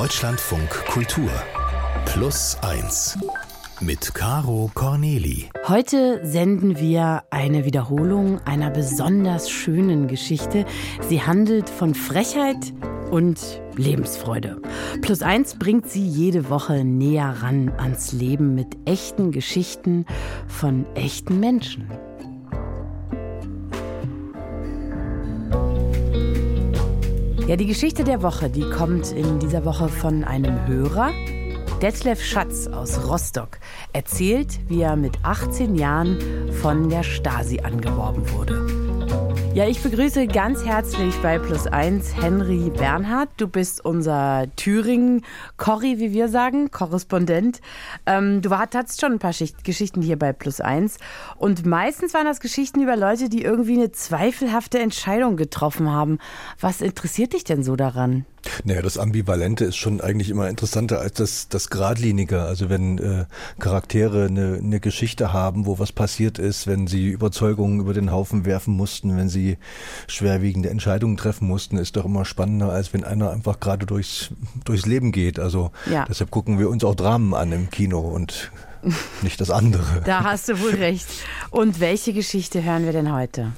Deutschlandfunk Kultur Plus 1 mit Caro Corneli. Heute senden wir eine Wiederholung einer besonders schönen Geschichte. Sie handelt von Frechheit und Lebensfreude. Plus eins bringt sie jede Woche näher ran ans Leben mit echten Geschichten von echten Menschen. Ja, die Geschichte der Woche, die kommt in dieser Woche von einem Hörer. Detlef Schatz aus Rostock erzählt, wie er mit 18 Jahren von der Stasi angeworben wurde. Ja, ich begrüße ganz herzlich bei Plus 1 Henry Bernhard. Du bist unser Thüringen-Corri, wie wir sagen, Korrespondent. Ähm, du hattest schon ein paar Schicht Geschichten hier bei Plus 1. Und meistens waren das Geschichten über Leute, die irgendwie eine zweifelhafte Entscheidung getroffen haben. Was interessiert dich denn so daran? Naja, das Ambivalente ist schon eigentlich immer interessanter als das, das Gradlinige. Also wenn äh, Charaktere eine, eine Geschichte haben, wo was passiert ist, wenn sie Überzeugungen über den Haufen werfen mussten, wenn sie schwerwiegende Entscheidungen treffen mussten, ist doch immer spannender, als wenn einer einfach gerade durchs, durchs Leben geht. Also ja. deshalb gucken wir uns auch Dramen an im Kino und nicht das andere. Da hast du wohl recht. Und welche Geschichte hören wir denn heute?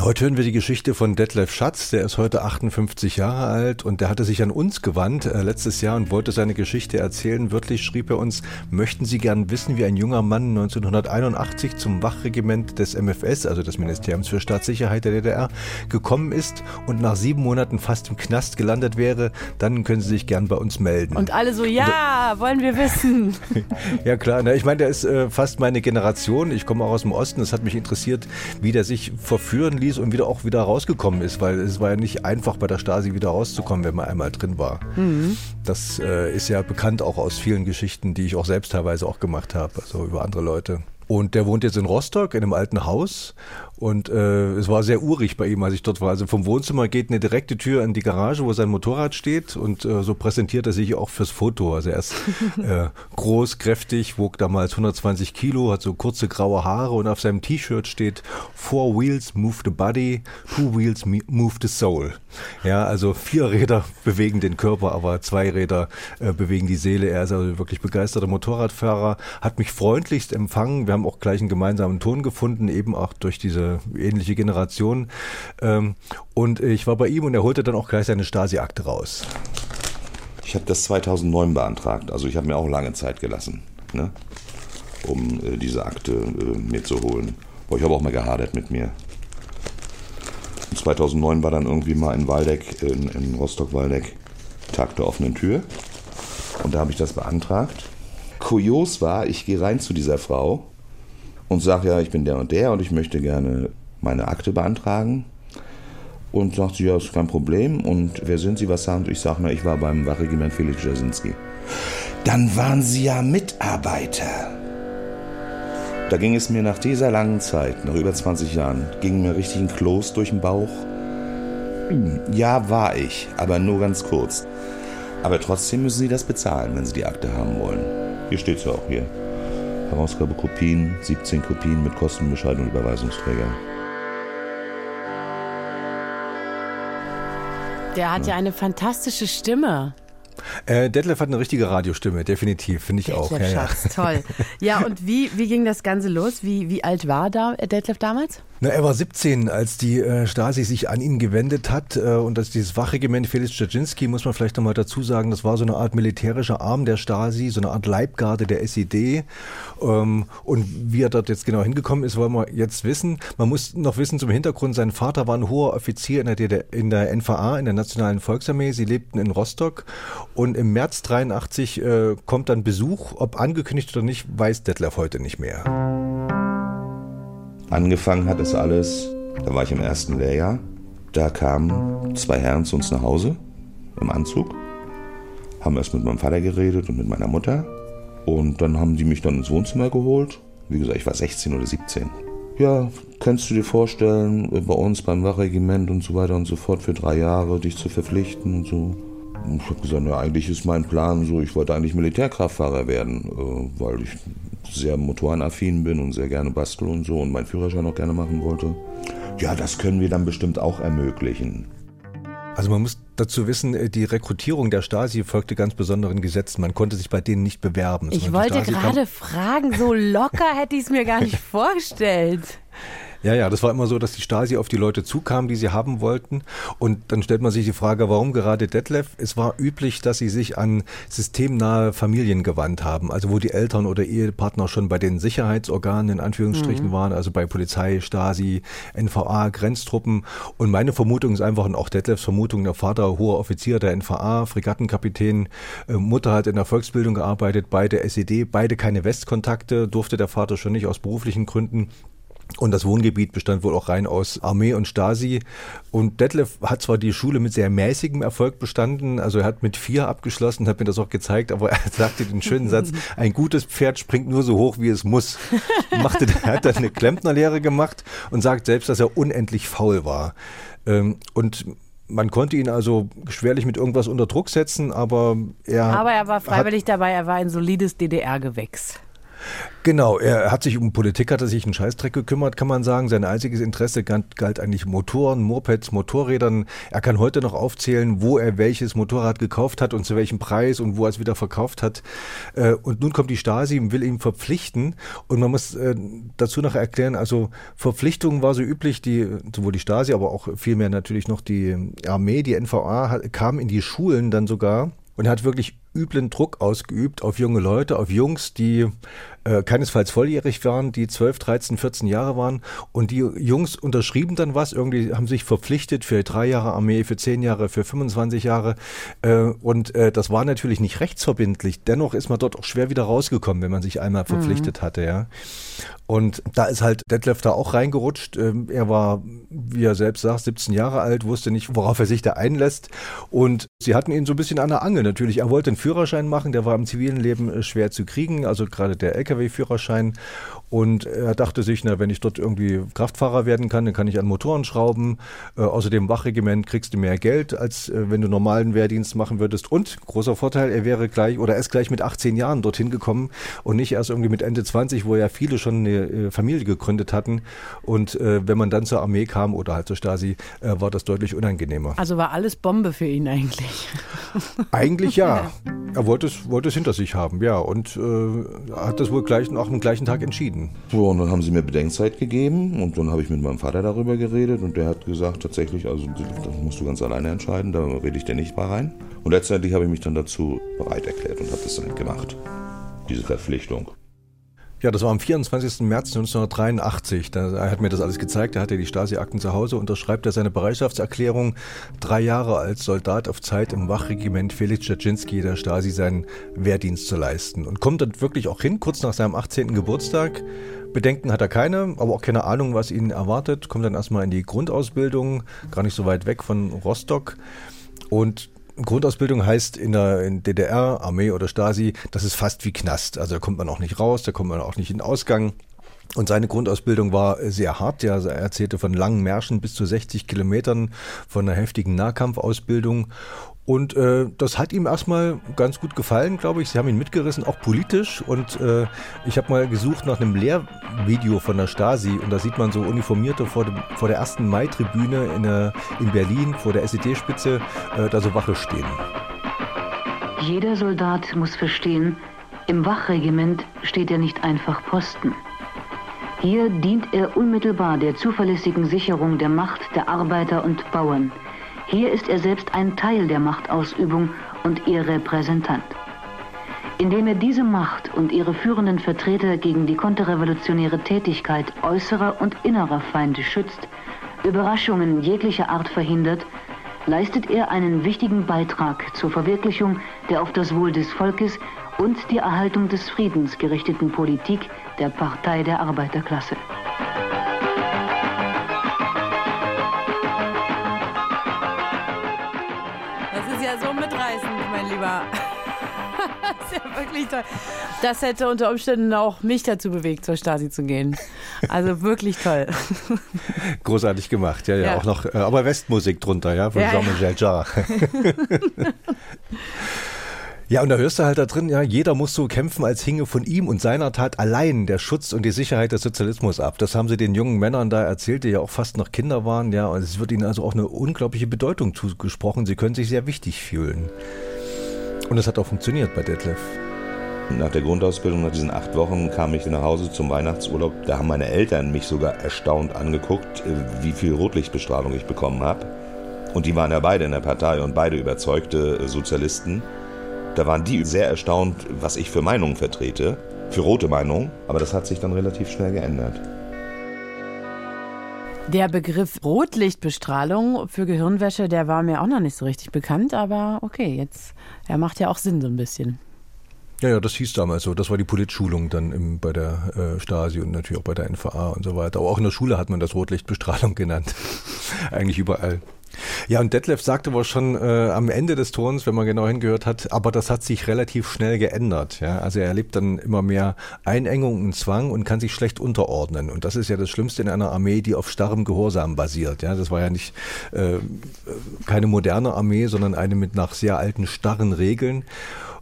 Heute hören wir die Geschichte von Detlef Schatz, der ist heute 58 Jahre alt und der hatte sich an uns gewandt äh, letztes Jahr und wollte seine Geschichte erzählen. Wörtlich schrieb er uns, möchten Sie gern wissen, wie ein junger Mann 1981 zum Wachregiment des MFS, also des Ministeriums für Staatssicherheit der DDR, gekommen ist und nach sieben Monaten fast im Knast gelandet wäre, dann können Sie sich gern bei uns melden. Und alle so, ja, und, wollen wir wissen. ja klar, na, ich meine, der ist äh, fast meine Generation. Ich komme auch aus dem Osten. Es hat mich interessiert, wie der sich verführen ließ und wieder auch wieder rausgekommen ist, weil es war ja nicht einfach bei der Stasi wieder rauszukommen, wenn man einmal drin war. Mhm. Das äh, ist ja bekannt auch aus vielen Geschichten, die ich auch selbst teilweise auch gemacht habe, also über andere Leute. Und der wohnt jetzt in Rostock in einem alten Haus und äh, es war sehr urig bei ihm, als ich dort war. Also vom Wohnzimmer geht eine direkte Tür in die Garage, wo sein Motorrad steht. Und äh, so präsentiert er sich auch fürs Foto. Also er ist äh, groß, kräftig, wog damals 120 Kilo, hat so kurze graue Haare und auf seinem T-Shirt steht Four Wheels move the body, Two Wheels move the soul. Ja, also vier Räder bewegen den Körper, aber zwei Räder äh, bewegen die Seele. Er ist also wirklich begeisterter Motorradfahrer, hat mich freundlichst empfangen. Wir haben auch gleich einen gemeinsamen Ton gefunden, eben auch durch diese ähnliche Generation. Ähm, und ich war bei ihm und er holte dann auch gleich seine Stasi-Akte raus. Ich habe das 2009 beantragt, also ich habe mir auch lange Zeit gelassen, ne? um äh, diese Akte äh, mir zu holen. Aber ich habe auch mal gehadert mit mir. Und 2009 war dann irgendwie mal in Waldeck, in, in Rostock-Waldeck, Tag der offenen Tür. Und da habe ich das beantragt. Kurios war, ich gehe rein zu dieser Frau und sage, ja, ich bin der und der und ich möchte gerne meine Akte beantragen. Und sagt sie, ja, ist kein Problem. Und wer sind Sie, was sagen Sie? Ich sage, na, ich war beim Wachregiment Felix Jasinski. Dann waren Sie ja Mitarbeiter. Da ging es mir nach dieser langen Zeit, nach über 20 Jahren, ging mir richtig ein Kloß durch den Bauch. Ja, war ich, aber nur ganz kurz. Aber trotzdem müssen Sie das bezahlen, wenn Sie die Akte haben wollen. Hier steht es ja auch hier. Herausgabekopien, 17 Kopien mit Kostenbescheid und Überweisungsträger. Der hat ja. ja eine fantastische Stimme. Äh, Detlef hat eine richtige Radiostimme, definitiv, finde ich Detlef auch. Ja, Schatz, ja. toll. Ja, und wie, wie ging das Ganze los? Wie, wie alt war da Detlef damals? Na, er war 17, als die äh, Stasi sich an ihn gewendet hat. Äh, und das, dieses Wachregiment Felix Dzerzhinsky, muss man vielleicht nochmal dazu sagen, das war so eine Art militärischer Arm der Stasi, so eine Art Leibgarde der SED. Ähm, und wie er dort jetzt genau hingekommen ist, wollen wir jetzt wissen. Man muss noch wissen zum Hintergrund, sein Vater war ein hoher Offizier in der, in der NVA, in der Nationalen Volksarmee. Sie lebten in Rostock. Und im März 83 äh, kommt dann Besuch. Ob angekündigt oder nicht, weiß Detlef heute nicht mehr. Angefangen hat es alles, da war ich im ersten Lehrjahr. Da kamen zwei Herren zu uns nach Hause im Anzug, haben erst mit meinem Vater geredet und mit meiner Mutter. Und dann haben die mich dann ins Wohnzimmer geholt. Wie gesagt, ich war 16 oder 17. Ja, kannst du dir vorstellen, bei uns beim Wachregiment und so weiter und so fort für drei Jahre dich zu verpflichten und so. Und ich habe gesagt, ja, eigentlich ist mein Plan so, ich wollte eigentlich Militärkraftfahrer werden, äh, weil ich sehr motorenaffin bin und sehr gerne bastel und so und meinen Führerschein auch gerne machen wollte. Ja, das können wir dann bestimmt auch ermöglichen. Also man muss dazu wissen, äh, die Rekrutierung der Stasi folgte ganz besonderen Gesetzen. Man konnte sich bei denen nicht bewerben. Ich wollte gerade fragen, so locker hätte ich es mir gar nicht vorgestellt. Ja, ja, das war immer so, dass die Stasi auf die Leute zukam, die sie haben wollten. Und dann stellt man sich die Frage, warum gerade Detlef? Es war üblich, dass sie sich an systemnahe Familien gewandt haben, also wo die Eltern oder Ehepartner schon bei den Sicherheitsorganen in Anführungsstrichen mhm. waren, also bei Polizei, Stasi, NVA, Grenztruppen. Und meine Vermutung ist einfach, und auch Detlefs Vermutung, der Vater, hoher Offizier der NVA, Fregattenkapitän, äh, Mutter hat in der Volksbildung gearbeitet, beide SED, beide keine Westkontakte, durfte der Vater schon nicht aus beruflichen Gründen. Und das Wohngebiet bestand wohl auch rein aus Armee und Stasi. Und Detlef hat zwar die Schule mit sehr mäßigem Erfolg bestanden, also er hat mit vier abgeschlossen, hat mir das auch gezeigt, aber er sagte den schönen Satz, ein gutes Pferd springt nur so hoch, wie es muss. Machte, er hat dann eine Klempnerlehre gemacht und sagt selbst, dass er unendlich faul war. Ähm, und man konnte ihn also schwerlich mit irgendwas unter Druck setzen, aber er. Aber er war freiwillig dabei, er war ein solides DDR-Gewächs. Genau, er hat sich um Politik, hat er sich einen Scheißdreck gekümmert, kann man sagen. Sein einziges Interesse galt, galt eigentlich Motoren, Mopeds, Motorrädern. Er kann heute noch aufzählen, wo er welches Motorrad gekauft hat und zu welchem Preis und wo er es wieder verkauft hat. Äh, und nun kommt die Stasi und will ihn verpflichten. Und man muss äh, dazu noch erklären, also Verpflichtung war so üblich, die, sowohl die Stasi, aber auch vielmehr natürlich noch die Armee, die NVA, kam in die Schulen dann sogar und hat wirklich üblen Druck ausgeübt auf junge Leute, auf Jungs, die äh, keinesfalls volljährig waren, die 12, 13, 14 Jahre waren. Und die Jungs unterschrieben dann was, irgendwie haben sich verpflichtet für drei Jahre Armee, für zehn Jahre, für 25 Jahre. Äh, und äh, das war natürlich nicht rechtsverbindlich. Dennoch ist man dort auch schwer wieder rausgekommen, wenn man sich einmal verpflichtet mhm. hatte. Ja. Und da ist halt Detlef da auch reingerutscht. Ähm, er war, wie er selbst sagt, 17 Jahre alt, wusste nicht, worauf er sich da einlässt. Und sie hatten ihn so ein bisschen an der Angel natürlich. Er wollte einen Führerschein machen, der war im zivilen Leben äh, schwer zu kriegen, also gerade der Lkw-Führerschein. Und er dachte sich, na, wenn ich dort irgendwie Kraftfahrer werden kann, dann kann ich an Motoren schrauben. Äh, außerdem Wachregiment kriegst du mehr Geld, als äh, wenn du normalen Wehrdienst machen würdest. Und großer Vorteil, er wäre gleich oder er ist gleich mit 18 Jahren dorthin gekommen und nicht erst irgendwie mit Ende 20, wo ja viele schon eine äh, Familie gegründet hatten. Und äh, wenn man dann zur Armee kam oder halt zur Stasi, äh, war das deutlich unangenehmer. Also war alles Bombe für ihn eigentlich. Eigentlich ja. Er wollte es, wollte es hinter sich haben, ja. Und äh, hat das wohl gleich, auch am gleichen Tag entschieden. So, und dann haben sie mir Bedenkzeit gegeben und dann habe ich mit meinem Vater darüber geredet und der hat gesagt, tatsächlich, also das musst du ganz alleine entscheiden, da rede ich dir nicht mal rein. Und letztendlich habe ich mich dann dazu bereit erklärt und habe das dann gemacht, diese Verpflichtung. Ja, das war am 24. März 1983. Da, er hat mir das alles gezeigt. Er hatte die Stasi-Akten zu Hause. Unterschreibt er seine Bereitschaftserklärung, drei Jahre als Soldat auf Zeit im Wachregiment Felix Dzaczynski der Stasi seinen Wehrdienst zu leisten. Und kommt dann wirklich auch hin, kurz nach seinem 18. Geburtstag. Bedenken hat er keine, aber auch keine Ahnung, was ihn erwartet. Kommt dann erstmal in die Grundausbildung, gar nicht so weit weg von Rostock. Und Grundausbildung heißt in der DDR, Armee oder Stasi, das ist fast wie Knast. Also da kommt man auch nicht raus, da kommt man auch nicht in den Ausgang. Und seine Grundausbildung war sehr hart. Ja, er erzählte von langen Märschen bis zu 60 Kilometern, von einer heftigen Nahkampfausbildung. Und äh, das hat ihm erstmal ganz gut gefallen, glaube ich. Sie haben ihn mitgerissen, auch politisch. Und äh, ich habe mal gesucht nach einem Lehrvideo von der Stasi. Und da sieht man so Uniformierte vor, dem, vor der ersten Mai-Tribüne in, in Berlin, vor der SED-Spitze, äh, da so Wache stehen. Jeder Soldat muss verstehen, im Wachregiment steht er nicht einfach Posten. Hier dient er unmittelbar der zuverlässigen Sicherung der Macht der Arbeiter und Bauern – hier ist er selbst ein Teil der Machtausübung und ihr Repräsentant. Indem er diese Macht und ihre führenden Vertreter gegen die konterrevolutionäre Tätigkeit äußerer und innerer Feinde schützt, Überraschungen jeglicher Art verhindert, leistet er einen wichtigen Beitrag zur Verwirklichung der auf das Wohl des Volkes und die Erhaltung des Friedens gerichteten Politik der Partei der Arbeiterklasse. Toll. Das hätte unter Umständen auch mich dazu bewegt, zur Stasi zu gehen. Also wirklich toll. Großartig gemacht, ja, ja. ja. Auch noch, äh, aber Westmusik drunter, ja, von ja, Jean-Michel Jarre. Ja, und da hörst du halt da drin, ja, jeder muss so kämpfen, als hinge von ihm und seiner Tat allein der Schutz und die Sicherheit des Sozialismus ab. Das haben sie den jungen Männern da erzählt, die ja auch fast noch Kinder waren, ja, und es wird ihnen also auch eine unglaubliche Bedeutung zugesprochen. Sie können sich sehr wichtig fühlen. Und es hat auch funktioniert bei Detlef. Nach der Grundausbildung, nach diesen acht Wochen, kam ich nach Hause zum Weihnachtsurlaub. Da haben meine Eltern mich sogar erstaunt angeguckt, äh, wie viel Rotlichtbestrahlung ich bekommen habe. Und die waren ja beide in der Partei und beide überzeugte äh, Sozialisten. Da waren die sehr erstaunt, was ich für Meinungen vertrete, für rote Meinungen. Aber das hat sich dann relativ schnell geändert. Der Begriff Rotlichtbestrahlung für Gehirnwäsche, der war mir auch noch nicht so richtig bekannt, aber okay, jetzt, er macht ja auch Sinn so ein bisschen. Ja, ja, das hieß damals so. Das war die Politschulung dann im, bei der äh, Stasi und natürlich auch bei der NVA und so weiter. Aber auch in der Schule hat man das Rotlichtbestrahlung genannt. Eigentlich überall. Ja, und Detlef sagte wohl schon äh, am Ende des Turns, wenn man genau hingehört hat, aber das hat sich relativ schnell geändert. Ja? Also er erlebt dann immer mehr Einengung und Zwang und kann sich schlecht unterordnen. Und das ist ja das Schlimmste in einer Armee, die auf starrem Gehorsam basiert. Ja? Das war ja nicht äh, keine moderne Armee, sondern eine mit nach sehr alten, starren Regeln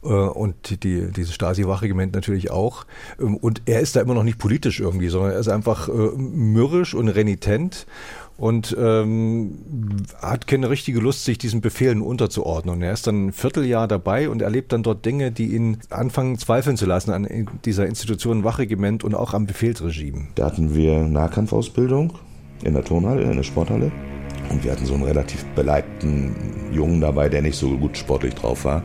und die, dieses Stasi-Wachregiment natürlich auch. Ähm, und er ist da immer noch nicht politisch irgendwie, sondern er ist einfach äh, mürrisch und renitent und ähm, hat keine richtige Lust, sich diesen Befehlen unterzuordnen. Und er ist dann ein Vierteljahr dabei und erlebt dann dort Dinge, die ihn anfangen zweifeln zu lassen an dieser Institution Wachregiment und auch am Befehlsregime. Da hatten wir Nahkampfausbildung in der Turnhalle, in der Sporthalle. Und wir hatten so einen relativ beleibten Jungen dabei, der nicht so gut sportlich drauf war.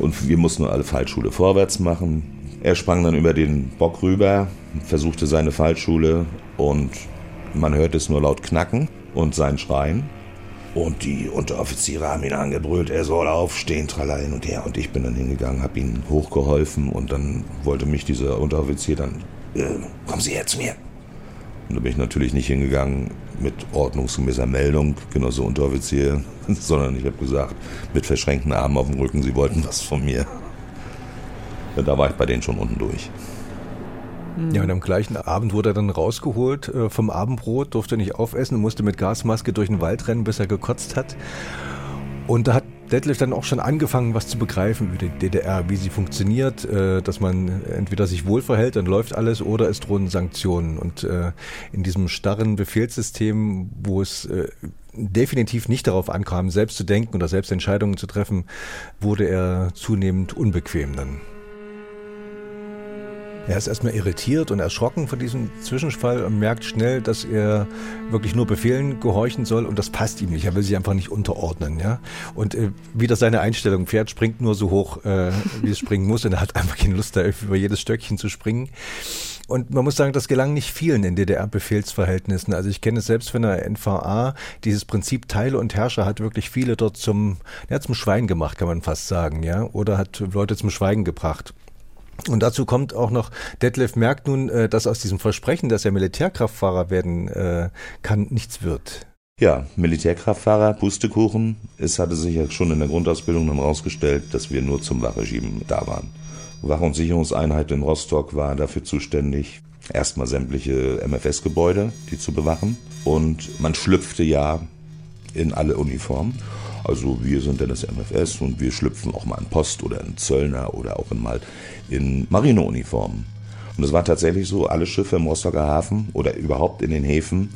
Und wir mussten alle Fallschule vorwärts machen. Er sprang dann über den Bock rüber, versuchte seine Fallschule und man hört es nur laut knacken und sein Schreien. Und die Unteroffiziere haben ihn angebrüllt, er soll aufstehen, tralala hin und her. Und ich bin dann hingegangen, habe ihn hochgeholfen und dann wollte mich dieser Unteroffizier dann, äh, kommen Sie her zu mir. Und da bin ich natürlich nicht hingegangen mit ordnungsgemäßer Meldung, genauso Unteroffizier, sondern ich habe gesagt, mit verschränkten Armen auf dem Rücken, Sie wollten was von mir. Da war ich bei denen schon unten durch. Ja, und am gleichen Abend wurde er dann rausgeholt äh, vom Abendbrot, durfte nicht aufessen und musste mit Gasmaske durch den Wald rennen, bis er gekotzt hat. Und da hat Detlef dann auch schon angefangen, was zu begreifen über die DDR, wie sie funktioniert, äh, dass man entweder sich wohlverhält, dann läuft alles, oder es drohen Sanktionen. Und äh, in diesem starren Befehlssystem, wo es äh, definitiv nicht darauf ankam, selbst zu denken oder selbst Entscheidungen zu treffen, wurde er zunehmend unbequem dann. Er ist erstmal irritiert und erschrocken von diesem Zwischenfall und merkt schnell, dass er wirklich nur Befehlen gehorchen soll und das passt ihm nicht. Er will sich einfach nicht unterordnen. Ja? Und äh, wieder seine Einstellung, Pferd springt nur so hoch, äh, wie es springen muss und er hat einfach keine Lust, da über jedes Stöckchen zu springen. Und man muss sagen, das gelang nicht vielen in DDR-Befehlsverhältnissen. Also ich kenne es selbst von der NVA, dieses Prinzip Teile und Herrscher hat wirklich viele dort zum, ja, zum Schwein gemacht, kann man fast sagen, ja, oder hat Leute zum Schweigen gebracht. Und dazu kommt auch noch, Detlef merkt nun, äh, dass aus diesem Versprechen, dass er Militärkraftfahrer werden äh, kann, nichts wird. Ja, Militärkraftfahrer, Pustekuchen. Es hatte sich ja schon in der Grundausbildung dann rausgestellt, dass wir nur zum Wachregime da waren. Wach- und Sicherungseinheit in Rostock war dafür zuständig, erstmal sämtliche MFS-Gebäude, die zu bewachen. Und man schlüpfte ja in alle Uniformen. Also wir sind ja das MFS und wir schlüpfen auch mal in Post oder in Zöllner oder auch mal in Marineuniformen. Und es war tatsächlich so, alle Schiffe im Rostocker Hafen oder überhaupt in den Häfen,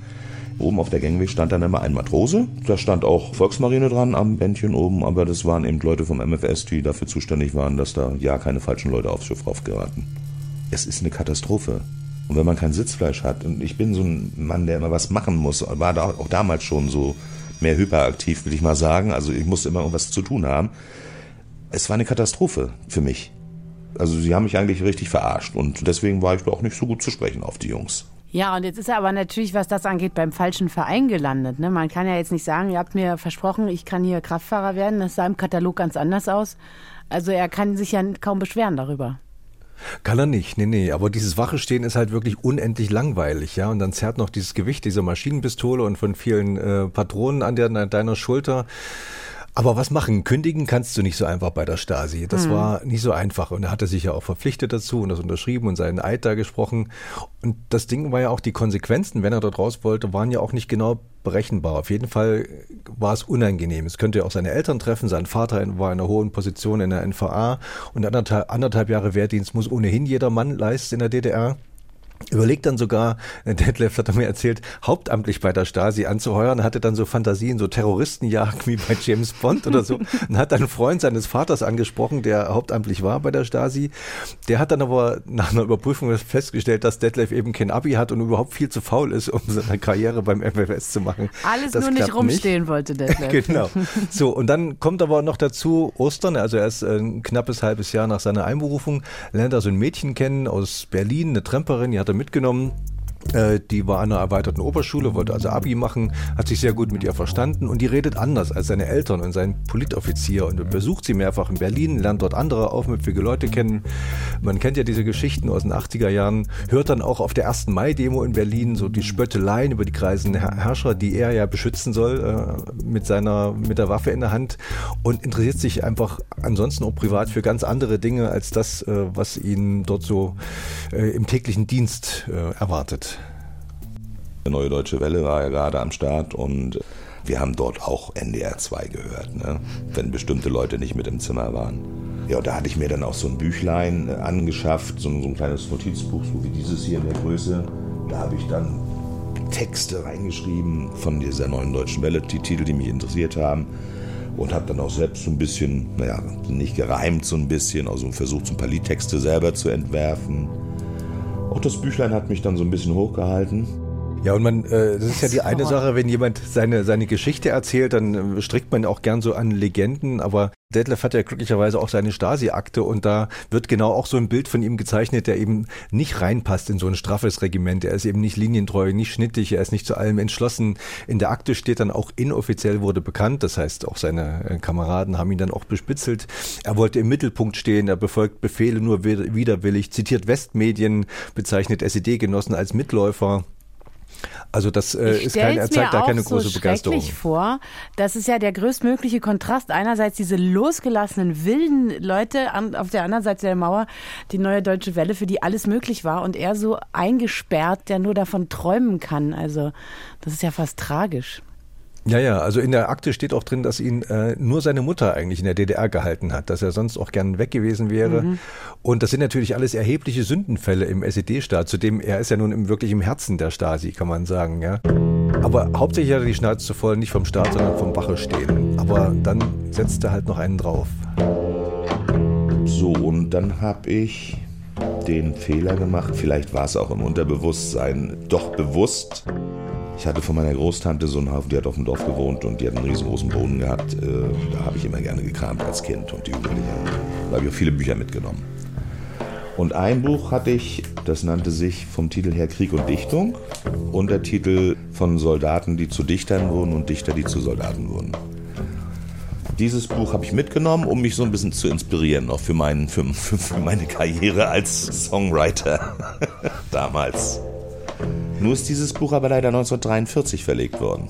oben auf der Gangway stand dann immer ein Matrose. Da stand auch Volksmarine dran am Bändchen oben, aber das waren eben Leute vom MFS, die dafür zuständig waren, dass da ja keine falschen Leute aufs Schiff raufgeraten. Es ist eine Katastrophe. Und wenn man kein Sitzfleisch hat, und ich bin so ein Mann, der immer was machen muss, war da auch damals schon so, mehr hyperaktiv, will ich mal sagen. Also ich musste immer irgendwas zu tun haben. Es war eine Katastrophe für mich. Also sie haben mich eigentlich richtig verarscht und deswegen war ich auch nicht so gut zu sprechen auf die Jungs. Ja, und jetzt ist er aber natürlich, was das angeht, beim falschen Verein gelandet. Ne? Man kann ja jetzt nicht sagen, ihr habt mir versprochen, ich kann hier Kraftfahrer werden. Das sah im Katalog ganz anders aus. Also er kann sich ja kaum beschweren darüber. Kann er nicht, nee, nee. Aber dieses Wache stehen ist halt wirklich unendlich langweilig, ja. Und dann zerrt noch dieses Gewicht dieser Maschinenpistole und von vielen äh, Patronen an, der, an deiner Schulter. Aber was machen? Kündigen kannst du nicht so einfach bei der Stasi. Das mhm. war nicht so einfach. Und er hatte sich ja auch verpflichtet dazu und das unterschrieben und seinen Eid da gesprochen. Und das Ding war ja auch, die Konsequenzen, wenn er dort raus wollte, waren ja auch nicht genau berechenbar. Auf jeden Fall war es unangenehm. Es könnte ja auch seine Eltern treffen. Sein Vater war in einer hohen Position in der NVA und anderthalb, anderthalb Jahre Wehrdienst muss ohnehin jeder Mann leisten in der DDR. Überlegt dann sogar, äh, Detlef hat er mir erzählt, hauptamtlich bei der Stasi anzuheuern, hatte dann so Fantasien, so Terroristenjagd wie bei James Bond oder so und hat dann einen Freund seines Vaters angesprochen, der hauptamtlich war bei der Stasi. Der hat dann aber nach einer Überprüfung festgestellt, dass Detlef eben kein Abi hat und überhaupt viel zu faul ist, um seine Karriere beim FFS zu machen. Alles das nur nicht rumstehen nicht. wollte Detlef. genau. So, und dann kommt aber noch dazu Ostern, also erst ein knappes halbes Jahr nach seiner Einberufung, lernt er so ein Mädchen kennen aus Berlin, eine Tremperin, die hat er mitgenommen die war an einer erweiterten Oberschule, wollte also Abi machen, hat sich sehr gut mit ihr verstanden und die redet anders als seine Eltern und sein Politoffizier und besucht sie mehrfach in Berlin, lernt dort andere aufmüpfige Leute kennen. Man kennt ja diese Geschichten aus den 80er Jahren, hört dann auch auf der ersten Mai-Demo in Berlin so die Spötteleien über die kreisenden Herrscher, die er ja beschützen soll äh, mit seiner, mit der Waffe in der Hand und interessiert sich einfach ansonsten auch privat für ganz andere Dinge als das, äh, was ihn dort so äh, im täglichen Dienst äh, erwartet. Die Neue Deutsche Welle war ja gerade am Start und wir haben dort auch NDR 2 gehört, ne? wenn bestimmte Leute nicht mit im Zimmer waren. Ja, da hatte ich mir dann auch so ein Büchlein äh, angeschafft, so ein, so ein kleines Notizbuch, so wie dieses hier in der Größe. Da habe ich dann Texte reingeschrieben von dieser Neuen Deutschen Welle, die Titel, die mich interessiert haben. Und habe dann auch selbst so ein bisschen, naja, nicht gereimt so ein bisschen, also versucht, so ein paar Liedtexte selber zu entwerfen. Auch das Büchlein hat mich dann so ein bisschen hochgehalten. Ja, und man, äh, das ist ja die eine Sache, wenn jemand seine, seine Geschichte erzählt, dann äh, strickt man auch gern so an Legenden, aber Detlef hat ja glücklicherweise auch seine Stasi-Akte und da wird genau auch so ein Bild von ihm gezeichnet, der eben nicht reinpasst in so ein straffes Regiment. Er ist eben nicht linientreu, nicht schnittig, er ist nicht zu allem entschlossen. In der Akte steht dann auch inoffiziell wurde bekannt, das heißt auch seine äh, Kameraden haben ihn dann auch bespitzelt. Er wollte im Mittelpunkt stehen, er befolgt Befehle nur widerwillig, zitiert Westmedien, bezeichnet SED-Genossen als Mitläufer. Also das äh, ist kein, er zeigt da keine so große Begeisterung. Ich vor. Das ist ja der größtmögliche Kontrast. Einerseits diese losgelassenen wilden Leute, an, auf der anderen Seite der Mauer die neue deutsche Welle, für die alles möglich war und er so eingesperrt, der nur davon träumen kann. Also das ist ja fast tragisch. Ja, ja, also in der Akte steht auch drin, dass ihn äh, nur seine Mutter eigentlich in der DDR gehalten hat, dass er sonst auch gern weg gewesen wäre. Mhm. Und das sind natürlich alles erhebliche Sündenfälle im SED-Staat, zudem er ist ja nun im, wirklich im Herzen der Stasi, kann man sagen, ja. Aber hauptsächlich hat er die Schnauze voll, nicht vom Staat, sondern vom Wache stehen. Aber dann setzt er halt noch einen drauf. So, und dann habe ich den Fehler gemacht, vielleicht war es auch im Unterbewusstsein doch bewusst, ich hatte von meiner Großtante so einen Haufen, die hat auf dem Dorf gewohnt und die hat einen riesengroßen Boden gehabt. Äh, da habe ich immer gerne gekramt als Kind und Jugendliche. Da habe ich auch viele Bücher mitgenommen. Und ein Buch hatte ich, das nannte sich vom Titel her Krieg und Dichtung. Untertitel von Soldaten, die zu Dichtern wurden und Dichter, die zu Soldaten wurden. Dieses Buch habe ich mitgenommen, um mich so ein bisschen zu inspirieren, auch für, meinen, für, für meine Karriere als Songwriter damals. Nur ist dieses Buch aber leider 1943 verlegt worden.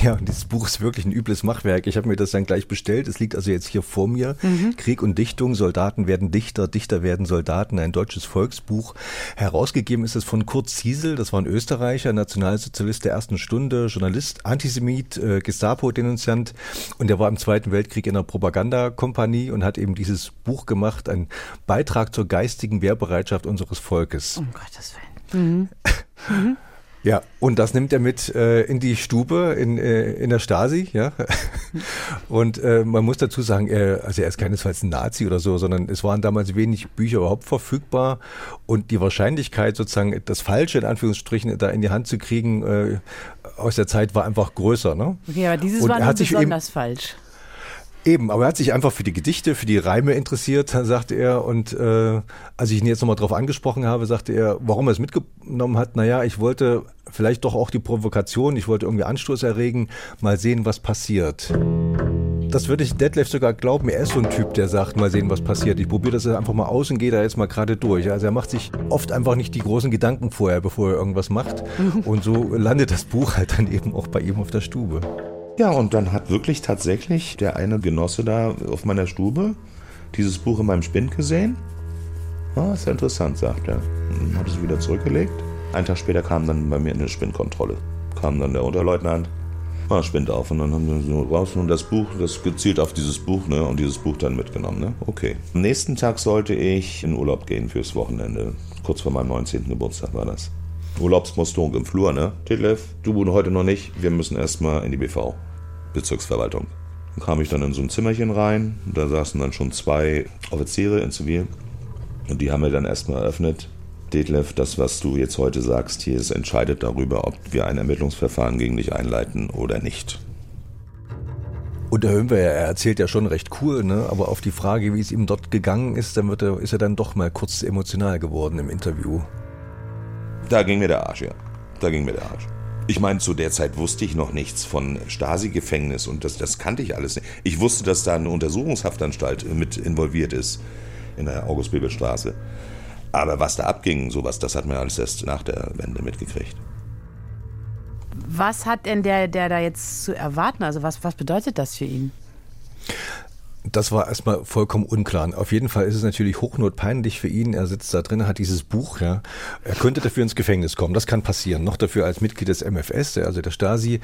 Ja, und dieses Buch ist wirklich ein übles Machwerk. Ich habe mir das dann gleich bestellt. Es liegt also jetzt hier vor mir. Mhm. Krieg und Dichtung, Soldaten werden Dichter, Dichter werden Soldaten, ein deutsches Volksbuch. Herausgegeben ist es von Kurt Ziesel, das war ein Österreicher, Nationalsozialist der ersten Stunde, Journalist, Antisemit, äh, Gestapo-Denunziant. Und der war im Zweiten Weltkrieg in einer Propagandakompanie und hat eben dieses Buch gemacht, ein Beitrag zur geistigen Wehrbereitschaft unseres Volkes. Um Gottes Willen. Mhm. mhm. Ja, und das nimmt er mit äh, in die Stube in, äh, in der Stasi, ja. Und äh, man muss dazu sagen, er, also er ist keinesfalls ein Nazi oder so, sondern es waren damals wenig Bücher überhaupt verfügbar und die Wahrscheinlichkeit sozusagen das Falsche in Anführungsstrichen da in die Hand zu kriegen äh, aus der Zeit war einfach größer. Ne? Okay, aber dieses und war nun besonders falsch. Eben, aber er hat sich einfach für die Gedichte, für die Reime interessiert, sagte er. Und äh, als ich ihn jetzt nochmal drauf angesprochen habe, sagte er, warum er es mitgenommen hat. Naja, ich wollte vielleicht doch auch die Provokation, ich wollte irgendwie Anstoß erregen, mal sehen, was passiert. Das würde ich Detlef sogar glauben. Er ist so ein Typ, der sagt, mal sehen, was passiert. Ich probiere das einfach mal aus und gehe da jetzt mal gerade durch. Also er macht sich oft einfach nicht die großen Gedanken vorher, bevor er irgendwas macht. Und so landet das Buch halt dann eben auch bei ihm auf der Stube. Ja, und dann hat wirklich tatsächlich der eine Genosse da auf meiner Stube dieses Buch in meinem Spind gesehen. Ah, ist ja interessant, sagt er. Und hat es wieder zurückgelegt. Einen Tag später kam dann bei mir eine Spindkontrolle. Kam dann der Unterleutnant, ah, Spind auf. Und dann haben wir so raus und das Buch, das gezielt auf dieses Buch, ne? Und dieses Buch dann mitgenommen, ne? Okay. Am nächsten Tag sollte ich in Urlaub gehen fürs Wochenende. Kurz vor meinem 19. Geburtstag war das. Urlaubsmustung im Flur, ne? Titlev, du wohnst heute noch nicht. Wir müssen erstmal in die BV. Bezirksverwaltung. Dann kam ich dann in so ein Zimmerchen rein. Da saßen dann schon zwei Offiziere in Zivil. Und die haben mir dann erstmal eröffnet. Detlef, das, was du jetzt heute sagst, hier ist entscheidet darüber, ob wir ein Ermittlungsverfahren gegen dich einleiten oder nicht. Und da hören wir ja, er erzählt ja schon recht cool, ne? aber auf die Frage, wie es ihm dort gegangen ist, dann wird er, ist er dann doch mal kurz emotional geworden im Interview. Da ging mir der Arsch, ja. Da ging mir der Arsch. Ich meine, zu der Zeit wusste ich noch nichts von Stasi-Gefängnis und das, das kannte ich alles nicht. Ich wusste, dass da eine Untersuchungshaftanstalt mit involviert ist in der August-Bebel-Straße. Aber was da abging, sowas, das hat man alles erst nach der Wende mitgekriegt. Was hat denn der, der da jetzt zu erwarten? Also was, was bedeutet das für ihn? Das war erstmal vollkommen unklar. Auf jeden Fall ist es natürlich hochnotpeinlich für ihn. Er sitzt da drin, hat dieses Buch, ja. Er könnte dafür ins Gefängnis kommen. Das kann passieren. Noch dafür als Mitglied des MFS, also der Stasi.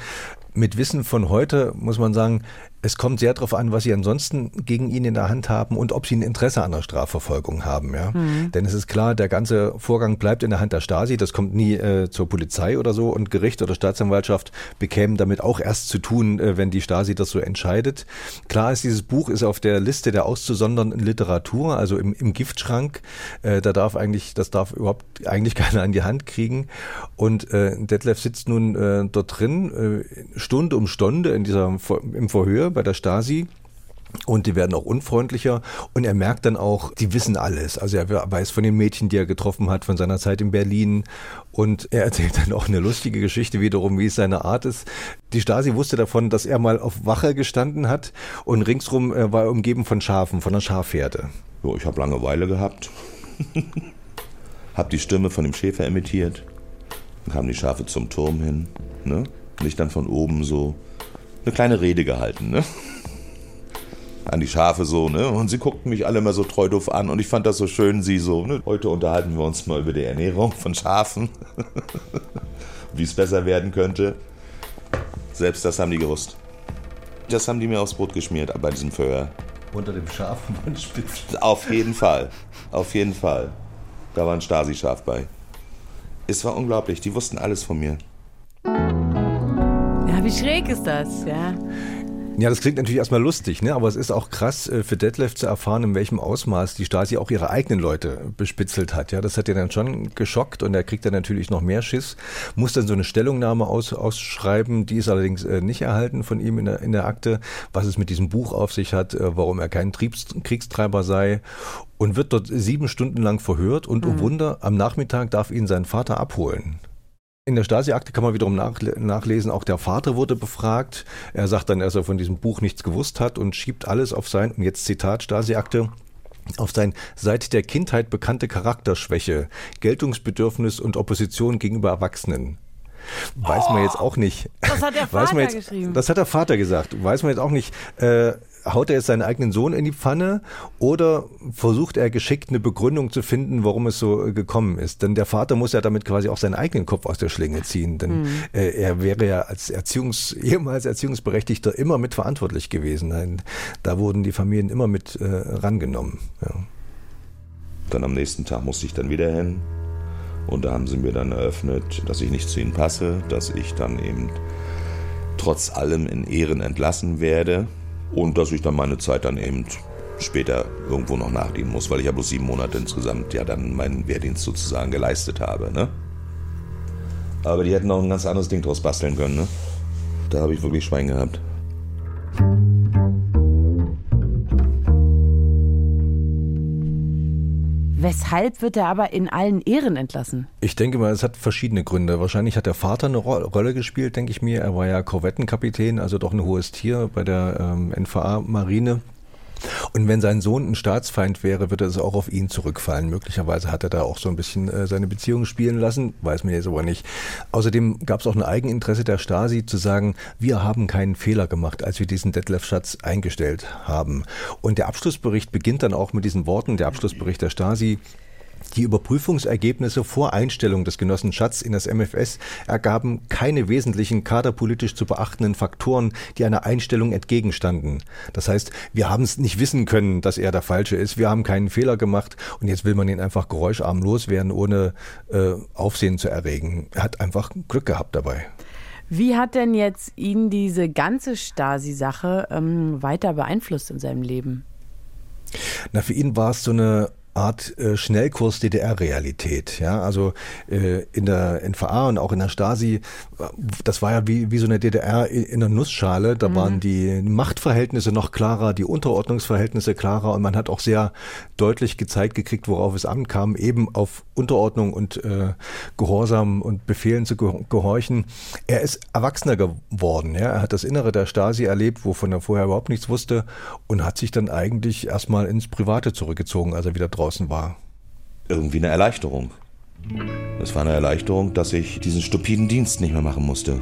Mit Wissen von heute muss man sagen, es kommt sehr darauf an, was sie ansonsten gegen ihn in der Hand haben und ob sie ein Interesse an der Strafverfolgung haben. Ja? Mhm. Denn es ist klar, der ganze Vorgang bleibt in der Hand der Stasi. Das kommt nie äh, zur Polizei oder so und Gericht oder Staatsanwaltschaft bekämen damit auch erst zu tun, äh, wenn die Stasi das so entscheidet. Klar ist, dieses Buch ist auf der Liste der auszusondernden Literatur, also im, im Giftschrank. Äh, da darf eigentlich, das darf überhaupt eigentlich keiner an die Hand kriegen. Und äh, Detlef sitzt nun äh, dort drin, äh, Stunde um Stunde in dieser, im Verhör bei der Stasi. Und die werden auch unfreundlicher. Und er merkt dann auch, die wissen alles. Also er weiß von den Mädchen, die er getroffen hat, von seiner Zeit in Berlin. Und er erzählt dann auch eine lustige Geschichte wiederum, wie es seine Art ist. Die Stasi wusste davon, dass er mal auf Wache gestanden hat und ringsrum äh, war er umgeben von Schafen, von einer Schafherde. Jo, ich habe Langeweile gehabt. hab die Stimme von dem Schäfer imitiert. Dann kamen die Schafe zum Turm hin. Ne? Und ich dann von oben so eine kleine Rede gehalten, ne? An die Schafe so, ne? Und sie guckten mich alle immer so treu doof an und ich fand das so schön, sie so, ne? Heute unterhalten wir uns mal über die Ernährung von Schafen. Wie es besser werden könnte. Selbst das haben die gewusst. Das haben die mir aufs Brot geschmiert bei diesem Verhör. Unter dem Schafenmundspitz. Auf jeden Fall. Auf jeden Fall. Da war ein Stasi-Schaf bei. Es war unglaublich, die wussten alles von mir wie schräg ist das, ja? Ja, das klingt natürlich erstmal lustig, ne? aber es ist auch krass äh, für Detlef zu erfahren, in welchem Ausmaß die Stasi auch ihre eigenen Leute bespitzelt hat. Ja, das hat ihn dann schon geschockt und er kriegt dann natürlich noch mehr Schiss, muss dann so eine Stellungnahme aus, ausschreiben, die ist allerdings äh, nicht erhalten von ihm in der, in der Akte, was es mit diesem Buch auf sich hat, äh, warum er kein Triebs Kriegstreiber sei und wird dort sieben Stunden lang verhört und, oh mhm. oh Wunder, am Nachmittag darf ihn sein Vater abholen. In der Stasi-Akte kann man wiederum nachlesen, auch der Vater wurde befragt. Er sagt dann, dass er von diesem Buch nichts gewusst hat und schiebt alles auf sein, und jetzt Zitat Stasi-Akte, auf sein seit der Kindheit bekannte Charakterschwäche, Geltungsbedürfnis und Opposition gegenüber Erwachsenen. Weiß man jetzt auch nicht. Das hat der Vater jetzt, geschrieben. Das hat der Vater gesagt. Weiß man jetzt auch nicht, äh, haut er jetzt seinen eigenen Sohn in die Pfanne oder versucht er geschickt eine Begründung zu finden, warum es so äh, gekommen ist? Denn der Vater muss ja damit quasi auch seinen eigenen Kopf aus der Schlinge ziehen, denn mhm. äh, er wäre ja als Erziehungs, ehemals Erziehungsberechtigter immer mitverantwortlich gewesen. Da wurden die Familien immer mit äh, rangenommen. Ja. Dann am nächsten Tag musste ich dann wieder hin. Und da haben sie mir dann eröffnet, dass ich nicht zu ihnen passe, dass ich dann eben trotz allem in Ehren entlassen werde und dass ich dann meine Zeit dann eben später irgendwo noch nachdienen muss, weil ich ja bloß sieben Monate insgesamt ja dann meinen Wehrdienst sozusagen geleistet habe. Ne? Aber die hätten auch ein ganz anderes Ding draus basteln können. Ne? Da habe ich wirklich Schwein gehabt. Weshalb wird er aber in allen Ehren entlassen? Ich denke mal, es hat verschiedene Gründe. Wahrscheinlich hat der Vater eine Ro Rolle gespielt, denke ich mir. Er war ja Korvettenkapitän, also doch ein hohes Tier bei der ähm, NVA-Marine. Und wenn sein Sohn ein Staatsfeind wäre, würde es auch auf ihn zurückfallen. Möglicherweise hat er da auch so ein bisschen äh, seine Beziehung spielen lassen, weiß man jetzt aber nicht. Außerdem gab es auch ein Eigeninteresse der Stasi zu sagen, wir haben keinen Fehler gemacht, als wir diesen Detlef Schatz eingestellt haben. Und der Abschlussbericht beginnt dann auch mit diesen Worten, der Abschlussbericht der Stasi. Die Überprüfungsergebnisse vor Einstellung des Genossen Schatz in das MFS ergaben keine wesentlichen kaderpolitisch zu beachtenden Faktoren, die einer Einstellung entgegenstanden. Das heißt, wir haben es nicht wissen können, dass er der Falsche ist. Wir haben keinen Fehler gemacht und jetzt will man ihn einfach geräuscharm loswerden, ohne äh, Aufsehen zu erregen. Er hat einfach Glück gehabt dabei. Wie hat denn jetzt ihn diese ganze Stasi-Sache ähm, weiter beeinflusst in seinem Leben? Na, für ihn war es so eine Art äh, Schnellkurs DDR-Realität. Ja, also äh, in der NVA und auch in der Stasi, das war ja wie, wie so eine DDR in einer Nussschale. Da mhm. waren die Machtverhältnisse noch klarer, die Unterordnungsverhältnisse klarer und man hat auch sehr deutlich gezeigt gekriegt, worauf es ankam, eben auf Unterordnung und äh, Gehorsam und Befehlen zu gehorchen. Er ist erwachsener geworden. Ja? Er hat das Innere der Stasi erlebt, wovon er vorher überhaupt nichts wusste und hat sich dann eigentlich erstmal ins Private zurückgezogen, als er wieder draußen draußen war. Irgendwie eine Erleichterung. Es war eine Erleichterung, dass ich diesen stupiden Dienst nicht mehr machen musste.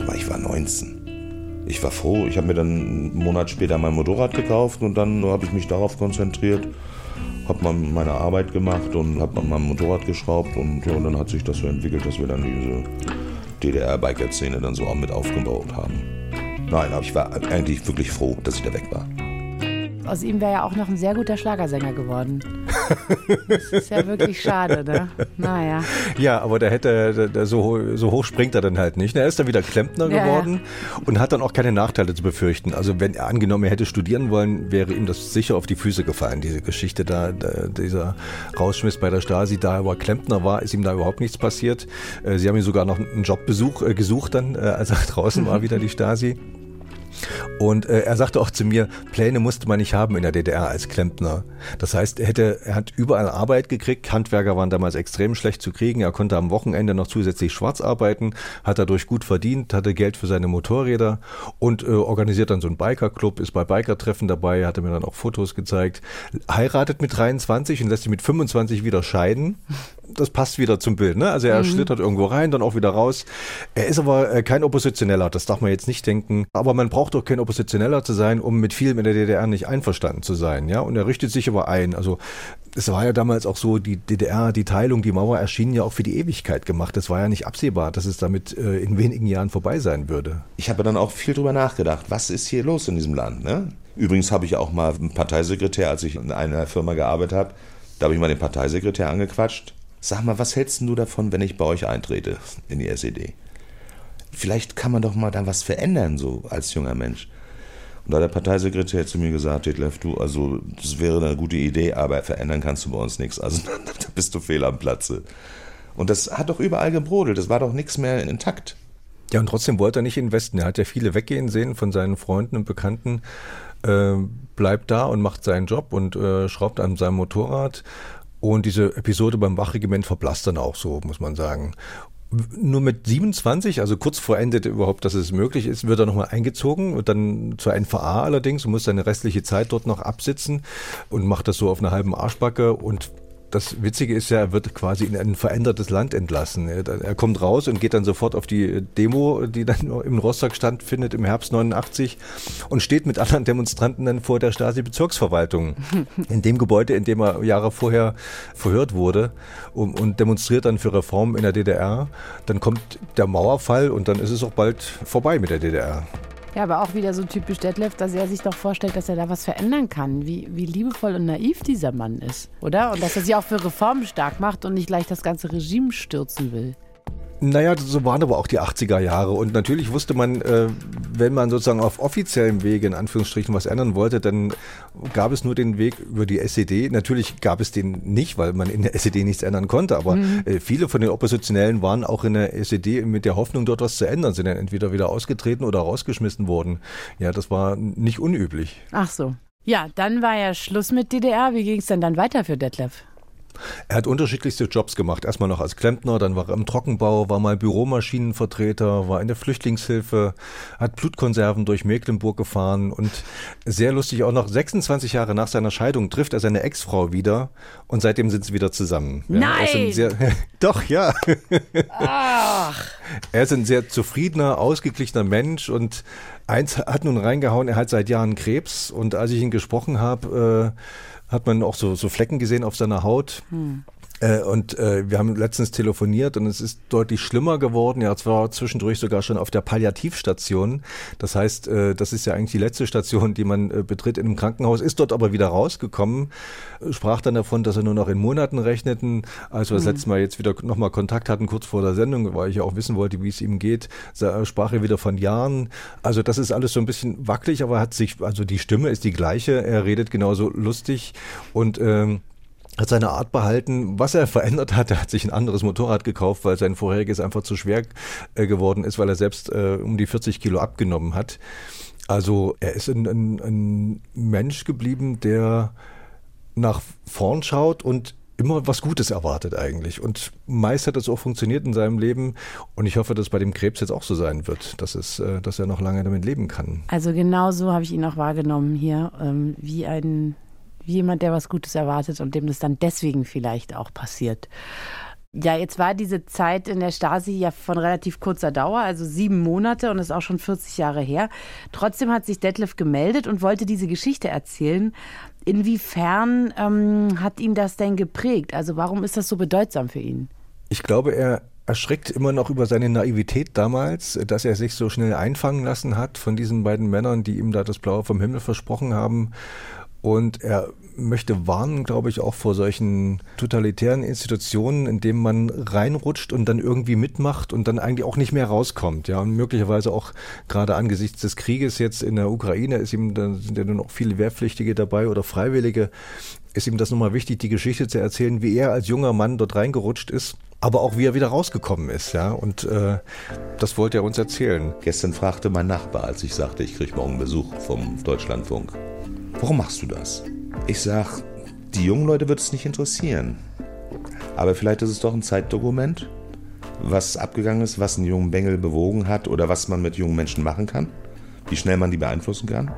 Aber ich war 19. Ich war froh. Ich habe mir dann einen Monat später mein Motorrad gekauft und dann habe ich mich darauf konzentriert, habe meine Arbeit gemacht und habe an meinem Motorrad geschraubt und, und dann hat sich das so entwickelt, dass wir dann diese DDR-Biker-Szene dann so auch mit aufgebaut haben. Nein, aber ich war eigentlich wirklich froh, dass ich da weg war aus ihm wäre ja auch noch ein sehr guter Schlagersänger geworden. Das ist ja wirklich schade, ne? Naja. Ja, aber der hätte, der, so, so hoch springt er dann halt nicht. Er ist dann wieder Klempner ja, geworden ja. und hat dann auch keine Nachteile zu befürchten. Also wenn er angenommen, er hätte studieren wollen, wäre ihm das sicher auf die Füße gefallen, diese Geschichte da, dieser Rausschmiss bei der Stasi. Da er aber Klempner war, ist ihm da überhaupt nichts passiert. Äh, sie haben ihm sogar noch einen Jobbesuch äh, gesucht dann, äh, als er draußen war, wieder die Stasi. Und äh, er sagte auch zu mir, Pläne musste man nicht haben in der DDR als Klempner. Das heißt, er, hätte, er hat überall Arbeit gekriegt. Handwerker waren damals extrem schlecht zu kriegen. Er konnte am Wochenende noch zusätzlich schwarz arbeiten, hat dadurch gut verdient, hatte Geld für seine Motorräder und äh, organisiert dann so einen Bikerclub, ist bei Bikertreffen dabei, hatte mir dann auch Fotos gezeigt. Heiratet mit 23 und lässt sich mit 25 wieder scheiden. Das passt wieder zum Bild. Ne? Also er mhm. schlittert irgendwo rein, dann auch wieder raus. Er ist aber äh, kein Oppositioneller, das darf man jetzt nicht denken. Aber man braucht doch kein Oppositioneller zu sein, um mit vielem in der DDR nicht einverstanden zu sein. Ja, und er richtet sich aber ein. Also es war ja damals auch so, die DDR, die Teilung, die Mauer erschienen ja auch für die Ewigkeit gemacht. Es war ja nicht absehbar, dass es damit äh, in wenigen Jahren vorbei sein würde. Ich habe dann auch viel drüber nachgedacht. Was ist hier los in diesem Land? Ne? Übrigens habe ich auch mal einen Parteisekretär, als ich in einer Firma gearbeitet habe, da habe ich mal den Parteisekretär angequatscht. Sag mal, was hältst du davon, wenn ich bei euch eintrete in die SED? vielleicht kann man doch mal da was verändern, so als junger Mensch. Und da hat der Parteisekretär zu mir gesagt, Detlef, du, also das wäre eine gute Idee, aber verändern kannst du bei uns nichts. Also da bist du fehl am Platze. Und das hat doch überall gebrodelt, das war doch nichts mehr intakt. Ja, und trotzdem wollte er nicht investen. Er hat ja viele weggehen sehen von seinen Freunden und Bekannten. Äh, bleibt da und macht seinen Job und äh, schraubt an seinem Motorrad. Und diese Episode beim Wachregiment verblasst dann auch so, muss man sagen nur mit 27, also kurz vor Ende überhaupt, dass es möglich ist, wird er nochmal eingezogen und dann zur NVA allerdings und muss seine restliche Zeit dort noch absitzen und macht das so auf einer halben Arschbacke und das Witzige ist ja, er wird quasi in ein verändertes Land entlassen. Er kommt raus und geht dann sofort auf die Demo, die dann im Rostock stattfindet im Herbst 89 und steht mit anderen Demonstranten dann vor der Stasi-Bezirksverwaltung in dem Gebäude, in dem er Jahre vorher verhört wurde und, und demonstriert dann für Reformen in der DDR. Dann kommt der Mauerfall und dann ist es auch bald vorbei mit der DDR. Ja, aber auch wieder so typisch Detlef, dass er sich doch vorstellt, dass er da was verändern kann. Wie, wie liebevoll und naiv dieser Mann ist, oder? Und dass er sich auch für Reformen stark macht und nicht gleich das ganze Regime stürzen will. Naja, so waren aber auch die 80er Jahre. Und natürlich wusste man, äh, wenn man sozusagen auf offiziellem Wege in Anführungsstrichen was ändern wollte, dann gab es nur den Weg über die SED. Natürlich gab es den nicht, weil man in der SED nichts ändern konnte. Aber mhm. äh, viele von den Oppositionellen waren auch in der SED mit der Hoffnung, dort was zu ändern, sind dann entweder wieder ausgetreten oder rausgeschmissen worden. Ja, das war nicht unüblich. Ach so. Ja, dann war ja Schluss mit DDR. Wie ging es denn dann weiter für Detlef? Er hat unterschiedlichste Jobs gemacht. Erstmal noch als Klempner, dann war er im Trockenbau, war mal Büromaschinenvertreter, war in der Flüchtlingshilfe, hat Blutkonserven durch Mecklenburg gefahren und sehr lustig auch noch 26 Jahre nach seiner Scheidung trifft er seine Ex-Frau wieder und seitdem sind sie wieder zusammen. Ja, Nein! Sehr, doch, ja. Ach. Er ist ein sehr zufriedener, ausgeglichener Mensch und eins hat nun reingehauen, er hat seit Jahren Krebs und als ich ihn gesprochen habe, äh, hat man auch so, so Flecken gesehen auf seiner Haut. Hm. Äh, und äh, wir haben letztens telefoniert und es ist deutlich schlimmer geworden. Ja, zwar zwischendurch sogar schon auf der Palliativstation. Das heißt, äh, das ist ja eigentlich die letzte Station, die man äh, betritt in einem Krankenhaus, ist dort aber wieder rausgekommen, sprach dann davon, dass er nur noch in Monaten rechneten. Als wir das mhm. letzte Mal jetzt wieder nochmal Kontakt hatten, kurz vor der Sendung, weil ich ja auch wissen wollte, wie es ihm geht, sprach er wieder von Jahren. Also das ist alles so ein bisschen wackelig, aber hat sich, also die Stimme ist die gleiche, er redet genauso lustig und ähm, hat seine Art behalten. Was er verändert hat, er hat sich ein anderes Motorrad gekauft, weil sein vorheriges einfach zu schwer äh, geworden ist, weil er selbst äh, um die 40 Kilo abgenommen hat. Also er ist ein, ein, ein Mensch geblieben, der nach vorn schaut und immer was Gutes erwartet eigentlich. Und meist hat das auch funktioniert in seinem Leben. Und ich hoffe, dass bei dem Krebs jetzt auch so sein wird, dass, es, äh, dass er noch lange damit leben kann. Also genau so habe ich ihn auch wahrgenommen hier, ähm, wie ein jemand, der was Gutes erwartet und dem das dann deswegen vielleicht auch passiert. Ja, jetzt war diese Zeit in der Stasi ja von relativ kurzer Dauer, also sieben Monate und ist auch schon 40 Jahre her. Trotzdem hat sich Detlef gemeldet und wollte diese Geschichte erzählen. Inwiefern ähm, hat ihn das denn geprägt? Also warum ist das so bedeutsam für ihn? Ich glaube, er erschreckt immer noch über seine Naivität damals, dass er sich so schnell einfangen lassen hat von diesen beiden Männern, die ihm da das Blaue vom Himmel versprochen haben. Und er möchte warnen, glaube ich, auch vor solchen totalitären Institutionen, in denen man reinrutscht und dann irgendwie mitmacht und dann eigentlich auch nicht mehr rauskommt. Ja, und möglicherweise auch gerade angesichts des Krieges jetzt in der Ukraine ist ihm, da sind ja nur noch viele Wehrpflichtige dabei oder Freiwillige, ist ihm das nochmal wichtig, die Geschichte zu erzählen, wie er als junger Mann dort reingerutscht ist aber auch wie er wieder rausgekommen ist, ja. Und äh, das wollte er uns erzählen. Gestern fragte mein Nachbar, als ich sagte, ich kriege morgen Besuch vom Deutschlandfunk. Warum machst du das? Ich sag, die jungen Leute wird es nicht interessieren. Aber vielleicht ist es doch ein Zeitdokument, was abgegangen ist, was einen jungen Bengel bewogen hat oder was man mit jungen Menschen machen kann, wie schnell man die beeinflussen kann.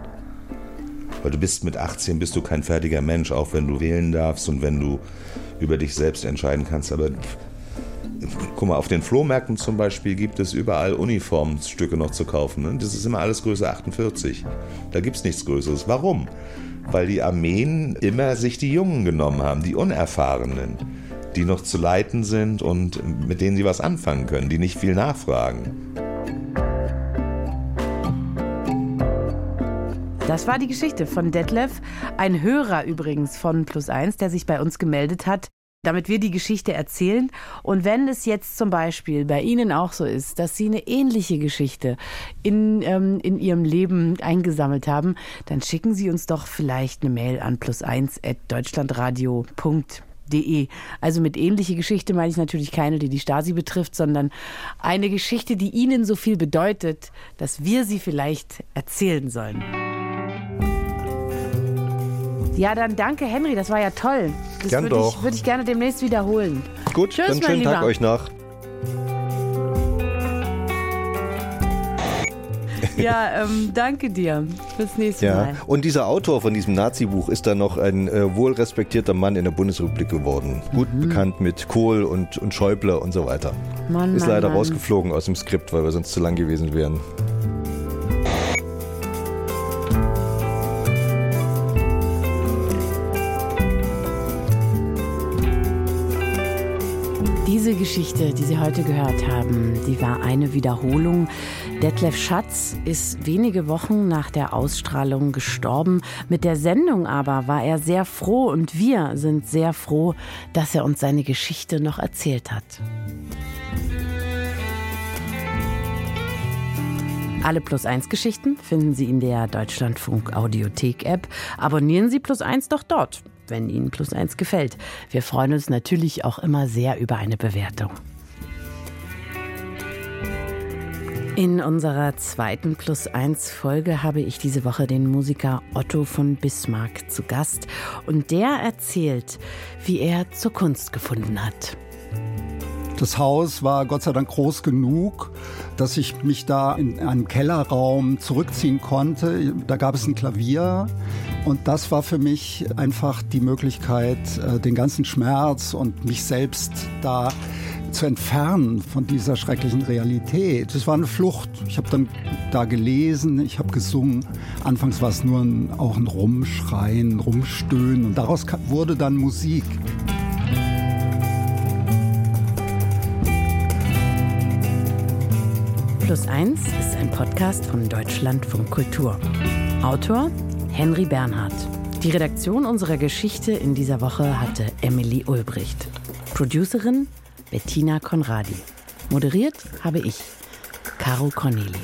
Weil du bist mit 18 bist du kein fertiger Mensch, auch wenn du wählen darfst und wenn du über dich selbst entscheiden kannst. Aber guck mal, auf den Flohmärkten zum Beispiel gibt es überall Uniformstücke noch zu kaufen. Ne? Das ist immer alles Größe 48. Da gibt es nichts Größeres. Warum? Weil die Armeen immer sich die Jungen genommen haben, die Unerfahrenen, die noch zu leiten sind und mit denen sie was anfangen können, die nicht viel nachfragen. Das war die Geschichte von Detlef, ein Hörer übrigens von Plus Eins, der sich bei uns gemeldet hat damit wir die Geschichte erzählen. Und wenn es jetzt zum Beispiel bei Ihnen auch so ist, dass Sie eine ähnliche Geschichte in, ähm, in Ihrem Leben eingesammelt haben, dann schicken Sie uns doch vielleicht eine Mail an plus1.deutschlandradio.de. Also mit ähnliche Geschichte meine ich natürlich keine, die die Stasi betrifft, sondern eine Geschichte, die Ihnen so viel bedeutet, dass wir sie vielleicht erzählen sollen. Ja, dann danke, Henry. Das war ja toll. Das Gern würde doch. ich, würd ich gerne demnächst wiederholen. Gut, Tschüss, dann schönen Lieber. Tag euch nach. Ja, ähm, danke dir. Bis nächste Ja, Mal. und dieser Autor von diesem Nazi-Buch ist dann noch ein äh, wohl respektierter Mann in der Bundesrepublik geworden. Gut bekannt mit Kohl und, und Schäuble und so weiter. Mann, ist Mann, leider Mann. rausgeflogen aus dem Skript, weil wir sonst zu lang gewesen wären. Diese Geschichte, die Sie heute gehört haben, die war eine Wiederholung. Detlef Schatz ist wenige Wochen nach der Ausstrahlung gestorben. Mit der Sendung aber war er sehr froh und wir sind sehr froh, dass er uns seine Geschichte noch erzählt hat. Alle Plus 1 Geschichten finden Sie in der Deutschlandfunk Audiothek App. Abonnieren Sie Plus 1 doch dort, wenn Ihnen Plus 1 gefällt. Wir freuen uns natürlich auch immer sehr über eine Bewertung. In unserer zweiten Plus 1 Folge habe ich diese Woche den Musiker Otto von Bismarck zu Gast und der erzählt, wie er zur Kunst gefunden hat. Das Haus war Gott sei Dank groß genug, dass ich mich da in einem Kellerraum zurückziehen konnte. Da gab es ein Klavier und das war für mich einfach die Möglichkeit, äh, den ganzen Schmerz und mich selbst da zu entfernen von dieser schrecklichen Realität. Es war eine Flucht. Ich habe dann da gelesen, ich habe gesungen. Anfangs war es nur ein, auch ein Rumschreien, Rumstöhnen und daraus wurde dann Musik. Plus 1 ist ein Podcast von Deutschlandfunk Kultur. Autor Henry Bernhard. Die Redaktion unserer Geschichte in dieser Woche hatte Emily Ulbricht. Producerin Bettina Konradi. Moderiert habe ich, Caro Corneli.